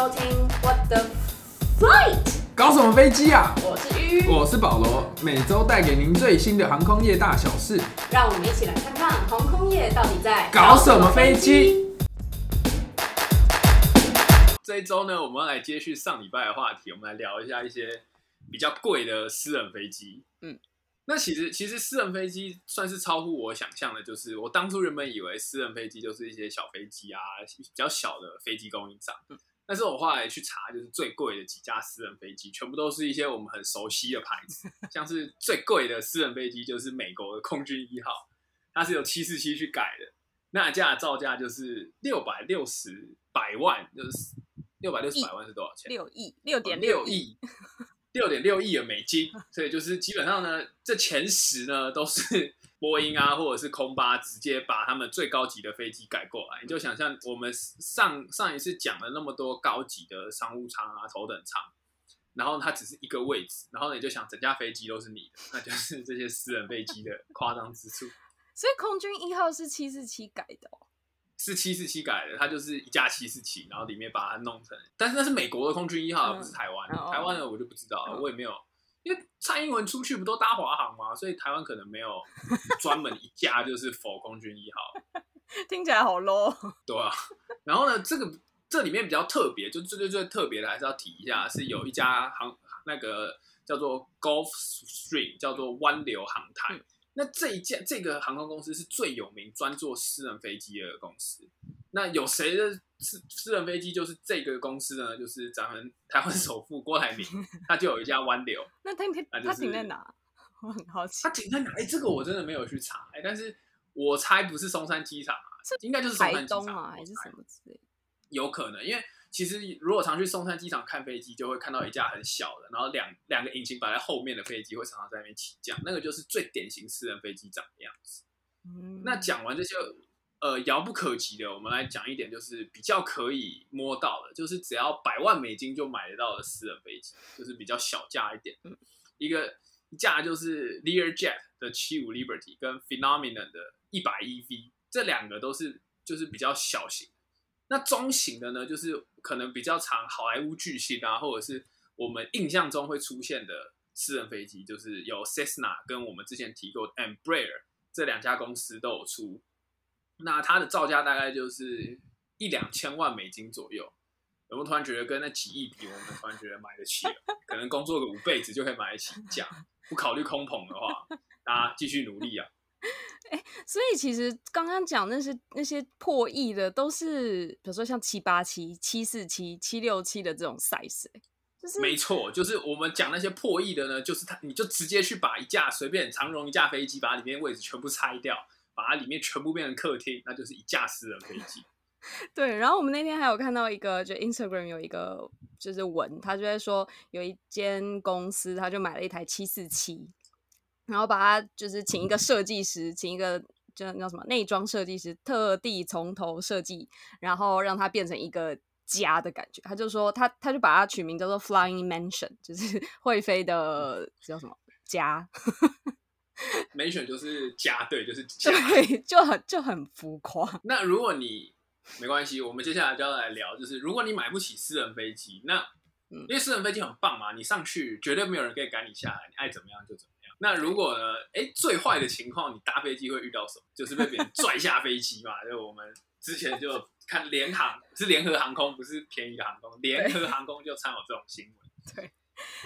收听 What the Flight，搞什么飞机啊？我是鱼，我是保罗，每周带给您最新的航空业大小事。让我们一起来看看航空业到底在搞什么飞机？这一周呢，我们要来接续上礼拜的话题，我们来聊一下一些比较贵的私人飞机。嗯，那其实其实私人飞机算是超乎我想象的，就是我当初原本以为私人飞机就是一些小飞机啊，比较小的飞机供应商。嗯但是我后来去查，就是最贵的几架私人飞机，全部都是一些我们很熟悉的牌子，像是最贵的私人飞机就是美国的空军一号，它是由七四七去改的，那架造价就是六百六十百万，就是六百六十百万是多少钱？六亿，六点哦六亿，亿，六点六亿的美金，所以就是基本上呢，这前十呢都是波音啊，或者是空巴直接把他们最高级的飞机改过来。你就想象我们上上一次讲了那么多高级的商务舱啊、头等舱，然后它只是一个位置，然后呢你就想整架飞机都是你的，那就是这些私人飞机的夸张之处。所以空军一号是七四七改的哦。是七四七改的，它就是一架七四七，然后里面把它弄成，但是那是美国的空军一号，嗯不是台湾的。哦台湾的我就不知道了，嗯我也没有，因为蔡英文出去不都搭华航吗？所以台湾可能没有 专门一架就是否空军一号，听起来好 low。对啊。然后呢，这个这里面比较特别，就最最最特别的还是要提一下，是有一家航那个叫做 Golf Stream，叫做湾流航太。嗯那这一家这个航空公司是最有名专做私人飞机的公司。那有谁的私私人飞机就是这个公司呢？就是咱们台湾首富郭台铭，他就有一架湾流。那他停那就是他停在哪？我很好奇他。停在哪？哎、这个我真的没有去查。哎、但是我猜不是松山机场啊，应该就是松台山机场东啊，还是什么之类的？有可能，因为其实如果常去松山机场看飞机，就会看到一架很小的，然后两两个引擎摆在后面的飞机会常常在那边起降，那个就是最典型私人飞机长的样子。嗯那讲完这些呃遥不可及的，我们来讲一点就是比较可以摸到的，就是只要百万美金就买得到的私人飞机，就是比较小价一点。嗯一个一架就是 Learjet 的七五 Liberty 跟 Phenomenon 的一百 EV，这两个都是就是比较小型。那中型的呢，就是可能比较长好莱坞巨星啊，或者是我们印象中会出现的私人飞机，就是有 Cessna 跟我们之前提过的 Embraer 这两家公司都有出。那它的造价大概就是一两千万美金左右。有没有突然觉得跟那几亿比，我们突然觉得买得起了？可能工作个五辈子就可以买得起一架，不考虑空棚的话，大家继续努力啊！哎所以其实刚刚讲那些那些破亿的，都是比如说像七八七、七四七、七六七的这种 size，、欸、就是没错，就是我们讲那些破亿的呢，就是他，你就直接去把一架随便长荣一架飞机，把里面位置全部拆掉，把它里面全部变成客厅，那就是一架私人飞机。对，然后我们那天还有看到一个，就 Instagram 有一个就是文，他就在说有一间公司，他就买了一台七四七，然后把它就是请一个设计师，请一个叫叫什么内装设计师，特地从头设计，然后让它变成一个家的感觉。他就说他他就把它取名叫做 Flying Mansion，就是 会飞的叫什么家，没选就是加，对，就是加。对，就很就很浮夸。那如果你没关系，我们接下来就要来聊，就是如果你买不起私人飞机，那嗯因为私人飞机很棒嘛，你上去绝对没有人可以赶你下来，你爱怎么样就怎么样。那如果呢，哎，最坏的情况，你搭飞机会遇到什么？就是被别人拽下飞机嘛。就我们之前就看联航是联合航空，不是便宜的航空，联合航空就常有这种新闻。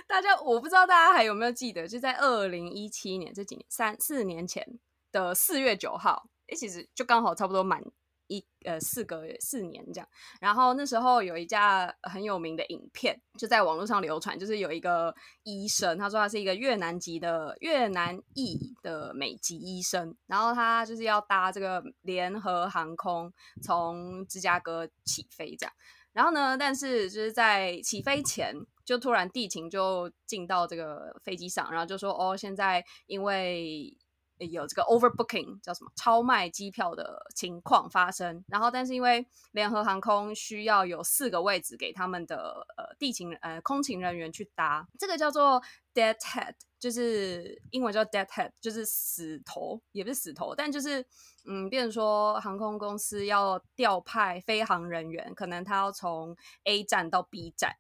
大家我不知道大家还有没有记得，就在二零一七年这几年三四年前的四月九号，诶，其实就刚好差不多满一呃四个四年这样。然后那时候有一架很有名的影片就在网络上流传，就是有一个医生，他说他是一个越南籍的越南裔的美籍医生，然后他就是要搭这个联合航空从芝加哥起飞这样。然后呢，但是就是在起飞前，就突然地勤就进到这个飞机上，然后就说哦，现在因为有这个 overbooking 叫什么超卖机票的情况发生，然后但是因为联合航空需要有四个位置给他们的呃地勤呃空勤人员去搭，这个叫做 deadhead，就是英文叫 deadhead，就是死头，也不是死头，但就是嗯，变成说航空公司要调派飞行人员，可能他要从 A 站到 B 站。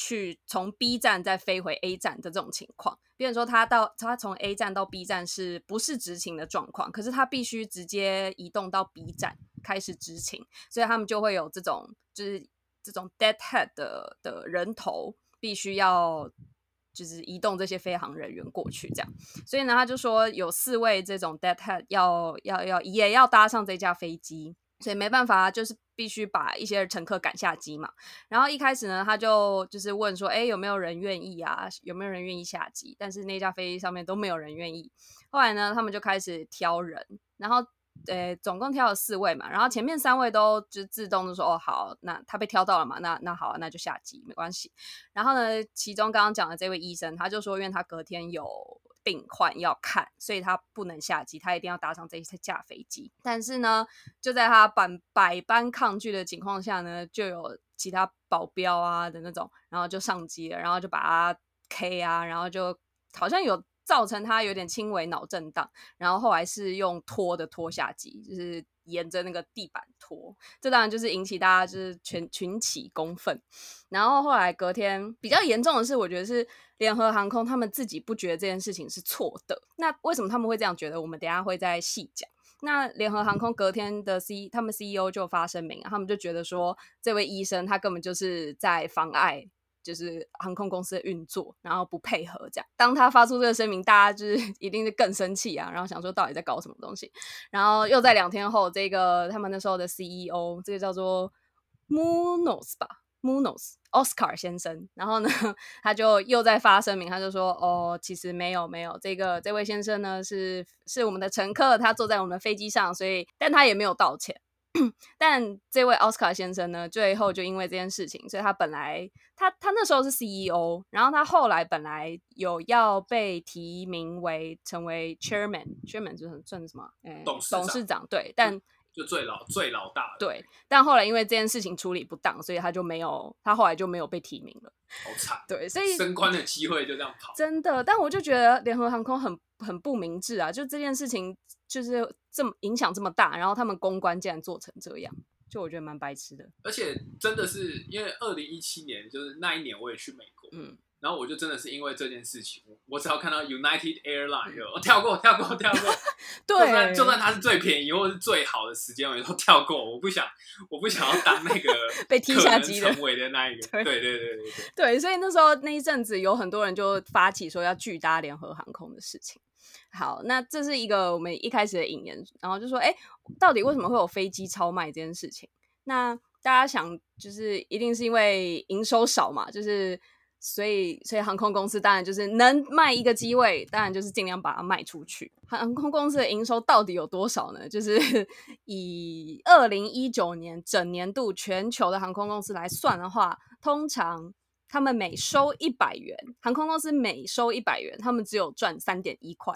去从 B 站再飞回 A 站的这种情况，比如说他到他从 A 站到 B 站是不是执勤的状况？可是他必须直接移动到 B 站开始执勤，所以他们就会有这种就是这种 deadhead 的的人头必须要就是移动这些飞行人员过去，这样。所以呢，他就说有四位这种 deadhead 要要要也要搭上这架飞机。所以没办法，就是必须把一些乘客赶下机嘛。然后一开始呢，他就就是问说：“哎，有没有人愿意啊？有没有人愿意下机？”但是那架飞机上面都没有人愿意。后来呢，他们就开始挑人，然后呃，总共挑了四位嘛。然后前面三位都就自动的说：“哦，好，那他被挑到了嘛？那那好，那就下机，没关系。”然后呢，其中刚刚讲的这位医生，他就说，因为他隔天有。病患要看，所以他不能下机，他一定要搭上这一架飞机。但是呢，就在他百百般抗拒的情况下呢，就有其他保镖啊的那种，然后就上机了，然后就把他 K 啊，然后就好像有造成他有点轻微脑震荡，然后后来是用拖的拖下机，就是沿着那个地板拖。这当然就是引起大家就是群群起公愤。然后后来隔天比较严重的是，我觉得是。联合航空他们自己不觉得这件事情是错的，那为什么他们会这样觉得？我们等下会再细讲。那联合航空隔天的 C，他们 CEO 就发声明，他们就觉得说，这位医生他根本就是在妨碍，就是航空公司的运作，然后不配合这样。当他发出这个声明，大家就是 一定是更生气啊，然后想说到底在搞什么东西。然后又在两天后，这个他们那时候的 CEO，这个叫做 Munoz 吧。Munoz Oscar 先生，然后呢，他就又在发声明，他就说：“哦，其实没有，没有，这个这位先生呢是是我们的乘客，他坐在我们的飞机上，所以但他也没有道歉。但这位 Oscar 先生呢，最后就因为这件事情，所以他本来他他那时候是 CEO，然后他后来本来有要被提名为成为 Chairman，Chairman 就是算什么？董事董事长对，但。就最老最老大对，但后来因为这件事情处理不当，所以他就没有，他后来就没有被提名了。好惨，对，所以升官的机会就这样跑。真的，但我就觉得联合航空很很不明智啊！就这件事情就是这么影响这么大，然后他们公关竟然做成这样，就我觉得蛮白痴的。而且真的是因为二零一七年就是那一年我也去美国，嗯。然后我就真的是因为这件事情，我只要看到 United Airlines，我跳过，跳过，跳过。对，就算就算它是最便宜或是最好的时间，我都跳过。我不想，我不想要当那个 被踢下机的成为的那一个。对对对对对。对，所以那时候那一阵子有很多人就发起说要拒搭联合航空的事情。好，那这是一个我们一开始的引言，然后就说，哎，到底为什么会有飞机超卖这件事情？那大家想，就是一定是因为营收少嘛，就是。所以，所以航空公司当然就是能卖一个机位，当然就是尽量把它卖出去。航空公司的营收到底有多少呢？就是 以二零一九年整年度全球的航空公司来算的话，通常他们每收一百元，航空公司每收一百元，他们只有赚三点一块。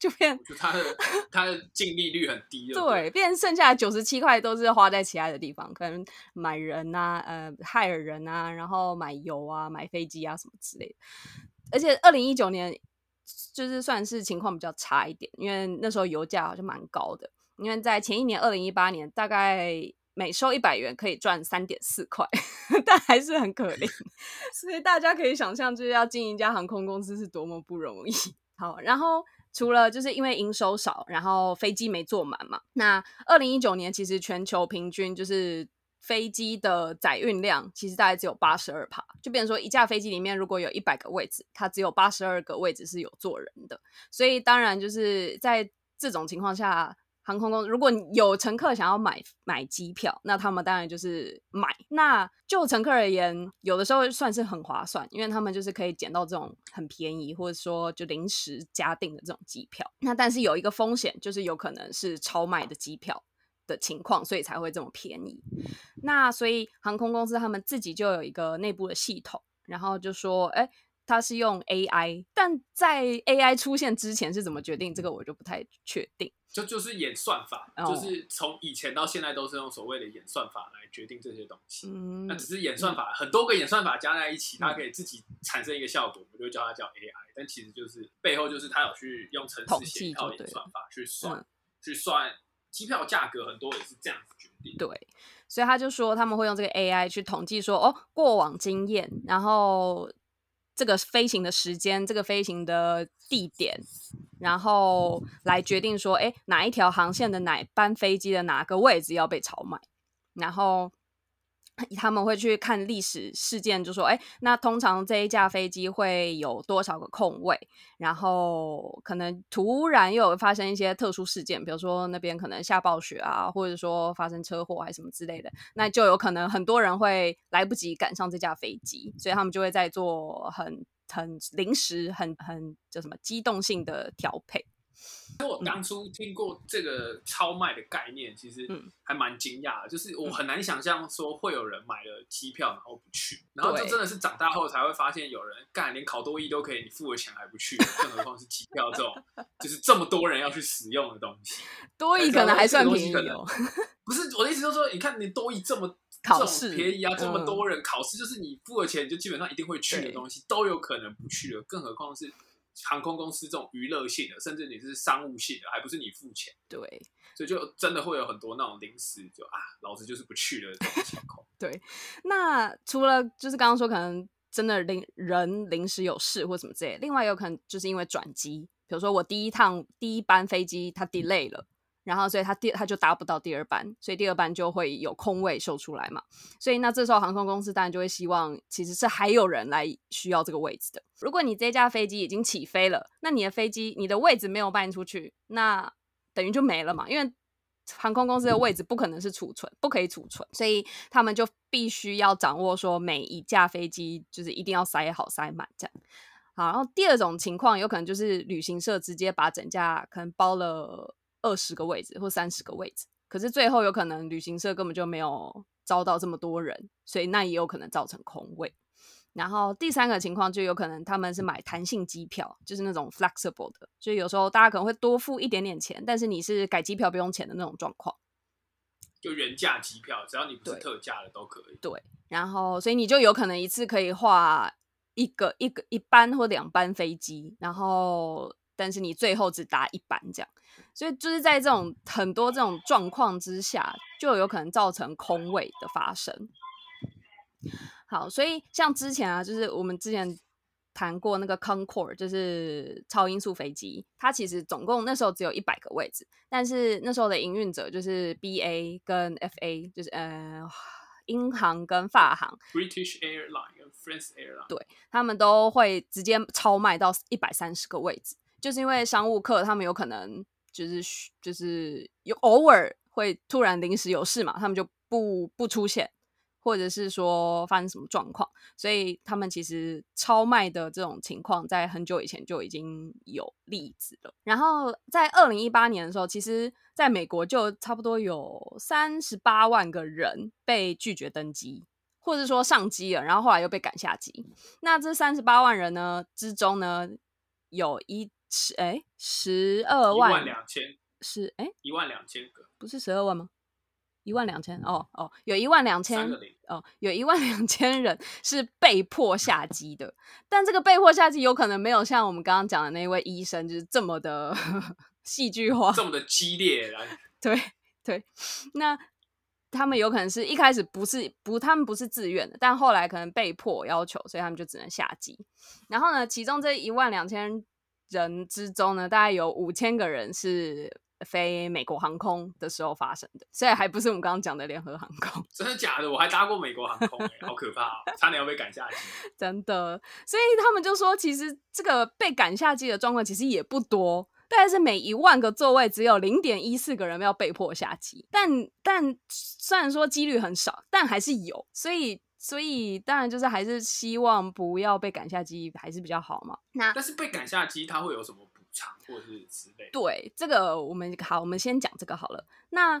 就变，就它的 它的净利率很低，对，变剩下九十七块都是花在其他的地方，可能买人啊，呃，害人啊，然后买油啊，买飞机啊什么之类的。而且二零一九年就是算是情况比较差一点，因为那时候油价好像蛮高的。因为在前一年二零一八年，大概每收一百元可以赚三点四块，但还是很可怜。所以大家可以想象，就是要经营一家航空公司是多么不容易。好，然后。除了就是因为营收少，然后飞机没坐满嘛。那二零一九年其实全球平均就是飞机的载运量，其实大概只有八十二帕，就变成说一架飞机里面如果有一百个位置，它只有八十二个位置是有坐人的。所以当然就是在这种情况下。航空公司如果有乘客想要买买机票，那他们当然就是买。那就乘客而言，有的时候算是很划算，因为他们就是可以捡到这种很便宜，或者说就临时加订的这种机票。那但是有一个风险，就是有可能是超卖的机票的情况，所以才会这么便宜。那所以航空公司他们自己就有一个内部的系统，然后就说，哎。它是用 AI，但在 AI 出现之前是怎么决定，这个我就不太确定。就就是演算法，哦就是从以前到现在都是用所谓的演算法来决定这些东西。嗯那只是演算法，很多个演算法加在一起，它可以自己产生一个效果，我们就叫它叫 AI。但其实就是背后就是它有去用程统式写一套演算法去算嗯，去算机票价格，很多也是这样子决定。对，所以他就说他们会用这个 AI 去统计说，哦，过往经验，然后这个飞行的时间，这个飞行的地点，然后来决定说，哎，哪一条航线的哪班飞机的哪个位置要被超卖，然后。他们会去看历史事件，就说：“哎，那通常这一架飞机会有多少个空位？然后可能突然又发生一些特殊事件，比如说那边可能下暴雪啊，或者说发生车祸还是什么之类的，那就有可能很多人会来不及赶上这架飞机，所以他们就会在做很很临时、很很叫什么机动性的调配。我当初听过这个超卖的概念，其实嗯。还蛮惊讶的。就是我很难想象说会有人买了机票然后不去，然后就真的是长大后才会发现有人干连考多艺都可以，你付了钱还不去，更何况是机票这种就是这么多人要去使用的东西。多但是益可能还算便宜哦，不是我的意思，就是说，你看你多益这么 考试便宜啊，这么嗯。多人、考试，就是你付了钱，你就基本上一定会去的对。东西，都有可能不去了，更何况是航空公司这种娱乐性的，甚至你是商务性的，还不是你付钱，对。所以就真的会有很多那种临时就啊，老子就是不去了这种情况。那除了就是刚刚说可能真的临人临时有事或什么之类，另外有可能就是因为转机，比如说我第一趟第一班飞机它 delay 了，然后所以他第他就搭不到第二班，所以第二班就会有空位秀出来嘛。所以那这时候航空公司当然就会希望其实是还有人来需要这个位置的。如果你这架飞机已经起飞了，那你的飞机你的位置没有搬出去，那等于就没了嘛，因为航空公司的位置不可能是储存，不可以储存，所以他们就必须要掌握说每一架飞机就是一定要塞好塞满这样。好，然后第二种情况有可能就是旅行社直接把整架可能包了二十个位置或三十个位置，可是最后有可能旅行社根本就没有招到这么多人，所以那也有可能造成空位。然后第三个情况就有可能他们是买弹性机票，就是那种 flexible 的，就有时候大家可能会多付一点点钱，但是你是改机票不用钱的那种状况。就原价机票，只要你不是特价的都可以。对然后所以你就有可能一次可以画一个一个一班或两班飞机，然后但是你最后只搭一班这样，所以就是在这种很多这种状况之下，就有可能造成空位的发生。好，所以像之前啊，就是我们之前谈过那个 Concorde，就是超音速飞机，它其实总共那时候只有一百个位置，但是那时候的营运者就是 BA 跟 FA，就是呃英航跟法航，British Airline 跟 France Airline，对他们都会直接超卖到一百三十个位置，就是因为商务客他们有可能就是就是有偶尔会突然临时有事嘛，他们就不不出现，或者是说发生什么状况，所以他们其实超卖的这种情况在很久以前就已经有例子了。然后在二零一八年的时候，其实在美国就差不多有三十八万个人被拒绝登机。或者说上机了，然后后来又被赶下机。那这三十八万人呢之中呢，有一十哎十二万一万两千，是哎一万两千个，不是十二万吗？一万两千哦哦，有一万两千。哦，有一万两千人是被迫下机的，但这个被迫下机有可能没有像我们刚刚讲的那位医生就是这么的 戏剧化，这么的激烈来，对对，那他们有可能是一开始不是不，他们不是自愿的，但后来可能被迫要求，所以他们就只能下机。然后呢，其中这一万两千人之中呢，大概有五千个人是飞美国航空的时候发生的，所以还不是我们刚刚讲的联合航空，真的假的？我还搭过美国航空、欸，好可怕、哦，差点要被赶下机。真的。所以他们就说，其实这个被赶下机的状况其实也不多。大概是每一万个座位只有零点一四个人要被迫下机，但但虽然说几率很少，但还是有，所以所以当然就是还是希望不要被赶下机还是比较好嘛。那但是被赶下机，它会有什么补偿或者是之类的？对这个我们好，我们先讲这个好了。那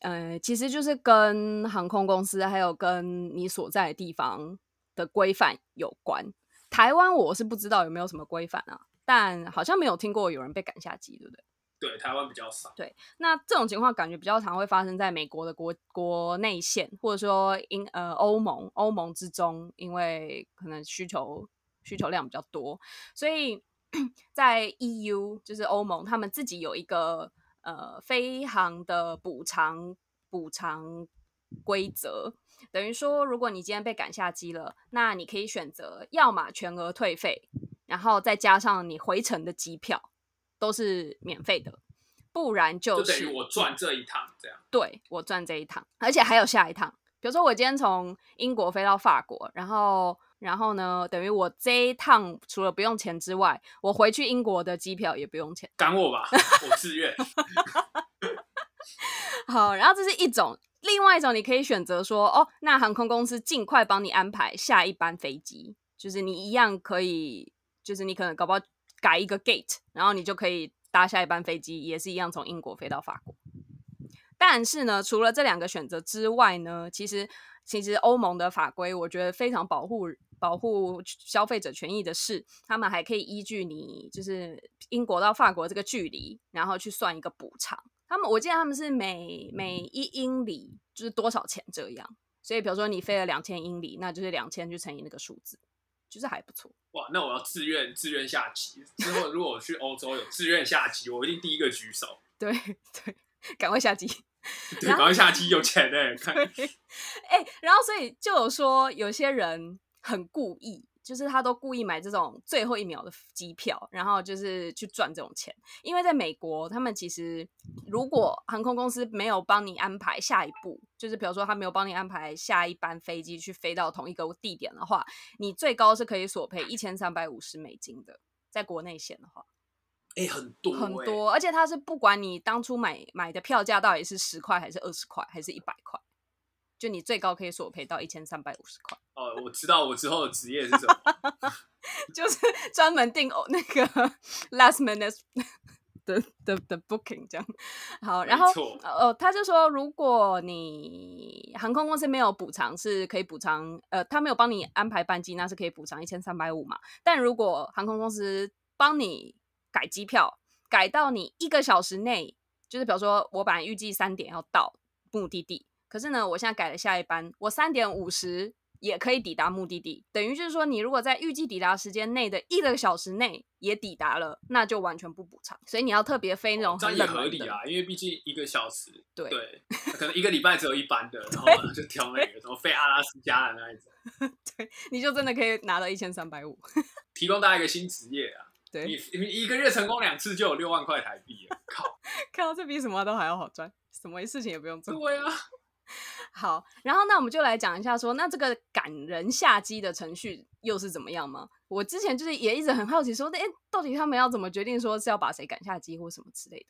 呃，其实就是跟航空公司还有跟你所在的地方的规范有关。台湾我是不知道有没有什么规范啊，但好像没有听过有人被赶下机，对不对？对，台湾比较少。对，那这种情况感觉比较常会发生在美国的国国内线，或者说英呃欧盟欧盟之中，因为可能需求需求量比较多，所以 在 EU 就是欧盟，他们自己有一个呃飞航的补偿补偿规则，等于说，如果你今天被赶下机了，那你可以选择要么全额退费，然后再加上你回程的机票。都是免费的，不然就是我赚这一趟这样。对我赚这一趟，而且还有下一趟。比如说我今天从英国飞到法国，然后然后呢，等于我这一趟除了不用钱之外，我回去英国的机票也不用钱。赶我吧，我自愿。好，然后这是一种，另外一种你可以选择说，哦，那航空公司尽快帮你安排下一班飞机，就是你一样可以，就是你可能搞不好。改一个 gate，然后你就可以搭下一班飞机，也是一样从英国飞到法国。但是呢，除了这两个选择之外呢，其实其实欧盟的法规，我觉得非常保护保护消费者权益的是，他们还可以依据你就是英国到法国这个距离，然后去算一个补偿。他们我记得他们是每每一英里就是多少钱这样，所以比如说你飞了两千英里，那就是两千去乘以那个数字。就是还不错哇！那我要自愿自愿下棋。之后如果我去欧洲有自愿下棋，我一定第一个举手。对对，赶快下棋。对，赶快下棋，有钱哎！看，哎，然后所以就有说有些人很故意。就是他都故意买这种最后一秒的机票，然后就是去赚这种钱。因为在美国，他们其实如果航空公司没有帮你安排下一步，就是比如说他没有帮你安排下一班飞机去飞到同一个地点的话，你最高是可以索赔一千三百五十美金的，在国内线的话，哎，很多很多，而且他是不管你当初买买的票价到底是十块还是二十块还是一百块。就你最高可以索赔到一千三百五十块。哦，我知道我之后的职业是什么，就是专门订哦那个 last minute 的的的 booking 这样。好，然后哦，他就说，如果你航空公司没有补偿，是可以补偿，呃，他没有帮你安排班机，那是可以补偿一千三百五嘛。但如果航空公司帮你改机票，改到你一个小时内，就是比如说我本来预计三点要到目的地。可是呢，我现在改了下一班，我三点五十也可以抵达目的地，等于就是说，你如果在预计抵达时间内的一个小时内也抵达了，那就完全不补偿。所以你要特别飞那种很也合理啊，因为毕竟一个小时，对对，可能一个礼拜只有一班的，然后 就挑那个什么飞阿拉斯加的那一种，对，你就真的可以拿到一千三百五，提供大家一个新职业啊。对，你你一个月成功两次就有六万块台币了，靠，靠，这比什么都还要好赚，什么事情也不用做。对啊。好，然后那我们就来讲一下，说那这个赶人下机的程序又是怎么样吗？我之前就是也一直很好奇，说哎，到底他们要怎么决定说是要把谁赶下机或什么之类的？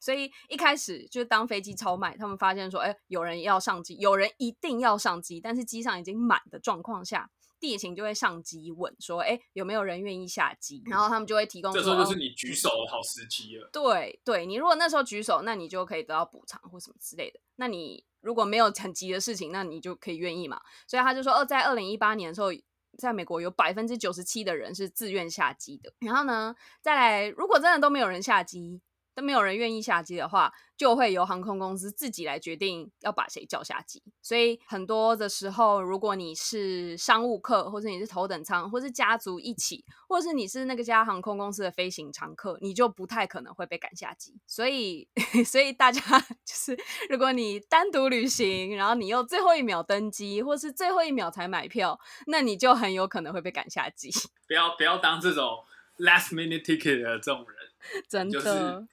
所以一开始就是当飞机超卖，他们发现说，哎，有人要上机，有人一定要上机，但是机上已经满的状况下。地勤就会上机问说：“哎，有没有人愿意下机？”然后他们就会提供。这时候就是你举手的好时机了。对对，你如果那时候举手，那你就可以得到补偿或什么之类的。那你如果没有很急的事情，那你就可以愿意嘛。所以他就说：“哦，在二零一八年的时候，在美国有百分之九十七的人是自愿下机的。然后呢，再来，如果真的都没有人下机。”都没有人愿意下机的话，就会由航空公司自己来决定要把谁叫下机。所以很多的时候，如果你是商务客，或者你是头等舱，或是家族一起，或是你是那个家航空公司的飞行常客，你就不太可能会被赶下机。所以，所以大家 就是，如果你单独旅行，然后你又最后一秒登机，或是最后一秒才买票，那你就很有可能会被赶下机。不要不要当这种 last minute ticket 的这种人，真的。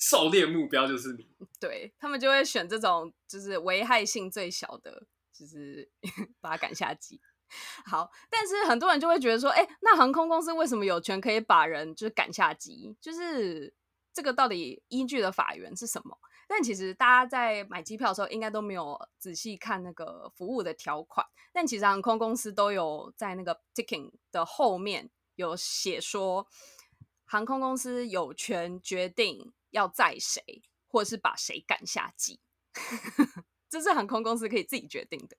狩猎目标就是你，对他们就会选这种就是危害性最小的，就是 把他赶下机。好，但是很多人就会觉得说，哎，那航空公司为什么有权可以把人就是赶下机？就是这个到底依据的法源是什么？但其实大家在买机票的时候，应该都没有仔细看那个服务的条款。但其实航空公司都有在那个 ticking 的后面有写说，航空公司有权决定。要载谁，或者是把谁赶下机，这是航空公司可以自己决定的。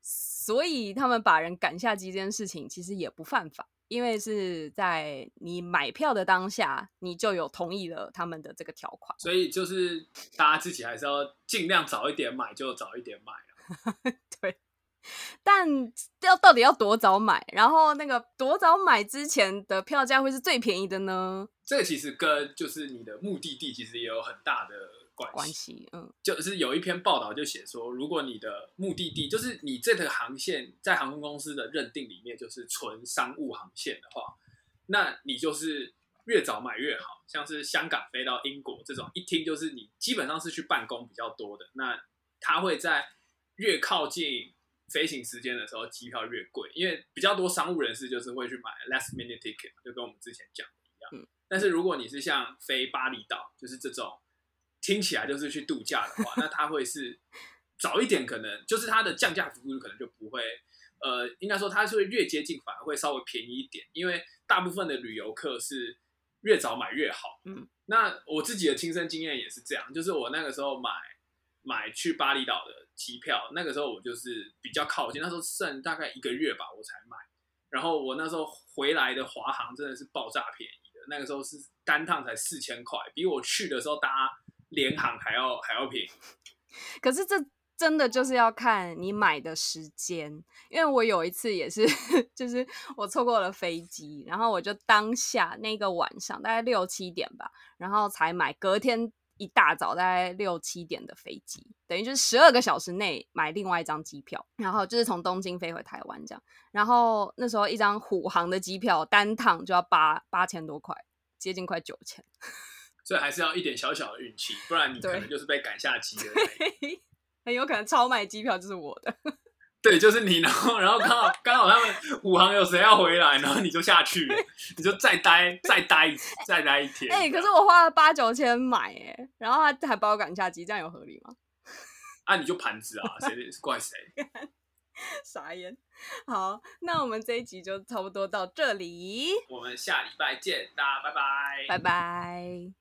所以他们把人赶下机这件事情其实也不犯法，因为是在你买票的当下，你就有同意了他们的这个条款。所以就是大家自己还是要尽量早一点买就早一点买啊。对，但要到底要多早买？然后那个多早买之前的票价会是最便宜的呢？这个其实跟就是你的目的地其实也有很大的关系。关系，嗯，就是有一篇报道就写说，如果你的目的地就是你这个航线在航空公司的认定里面就是纯商务航线的话，那你就是越早买越好。像是香港飞到英国这种，一听就是你基本上是去办公比较多的，那它会在越靠近飞行时间的时候，机票越贵，因为比较多商务人士就是会去买 last minute ticket，就跟我们之前讲的一样。嗯但是如果你是像飞巴厘岛，就是这种听起来就是去度假的话，那它会是早一点，可能就是它的降价幅度可能就不会，呃，应该说它是会越接近，反而会稍微便宜一点，因为大部分的旅游客是越早买越好。嗯，那我自己的亲身经验也是这样，就是我那个时候买买去巴厘岛的机票，那个时候我就是比较靠近，那时候剩大概一个月吧，我才买。然后我那时候回来的华航真的是爆炸便宜的，那个时候是单趟才四千块，比我去的时候搭联航还要还要便宜。可是这真的就是要看你买的时间，因为我有一次也是，就是我错过了飞机，然后我就当下那个晚上大概六七点吧，然后才买隔天一大早大概六七点的飞机，等于就是十二个小时内买另外一张机票，然后就是从东京飞回台湾这样，然后那时候一张虎航的机票单趟就要八八千多块，接近快九千。所以还是要一点小小的运气，不然你可能就是被赶下机的那一个。很有可能超卖机票就是我的。对，就是你，然后然后刚好刚好他们五行有谁要回来，然后你就下去了，你就再待再待一再待一天。哎、可是我花了八九千买哎、然后他还把我赶下机，这样有合理吗？啊，你就盘子啊，谁怪谁？傻眼。好，那我们这一集就差不多到这里，我们下礼拜见，大家拜拜。拜拜。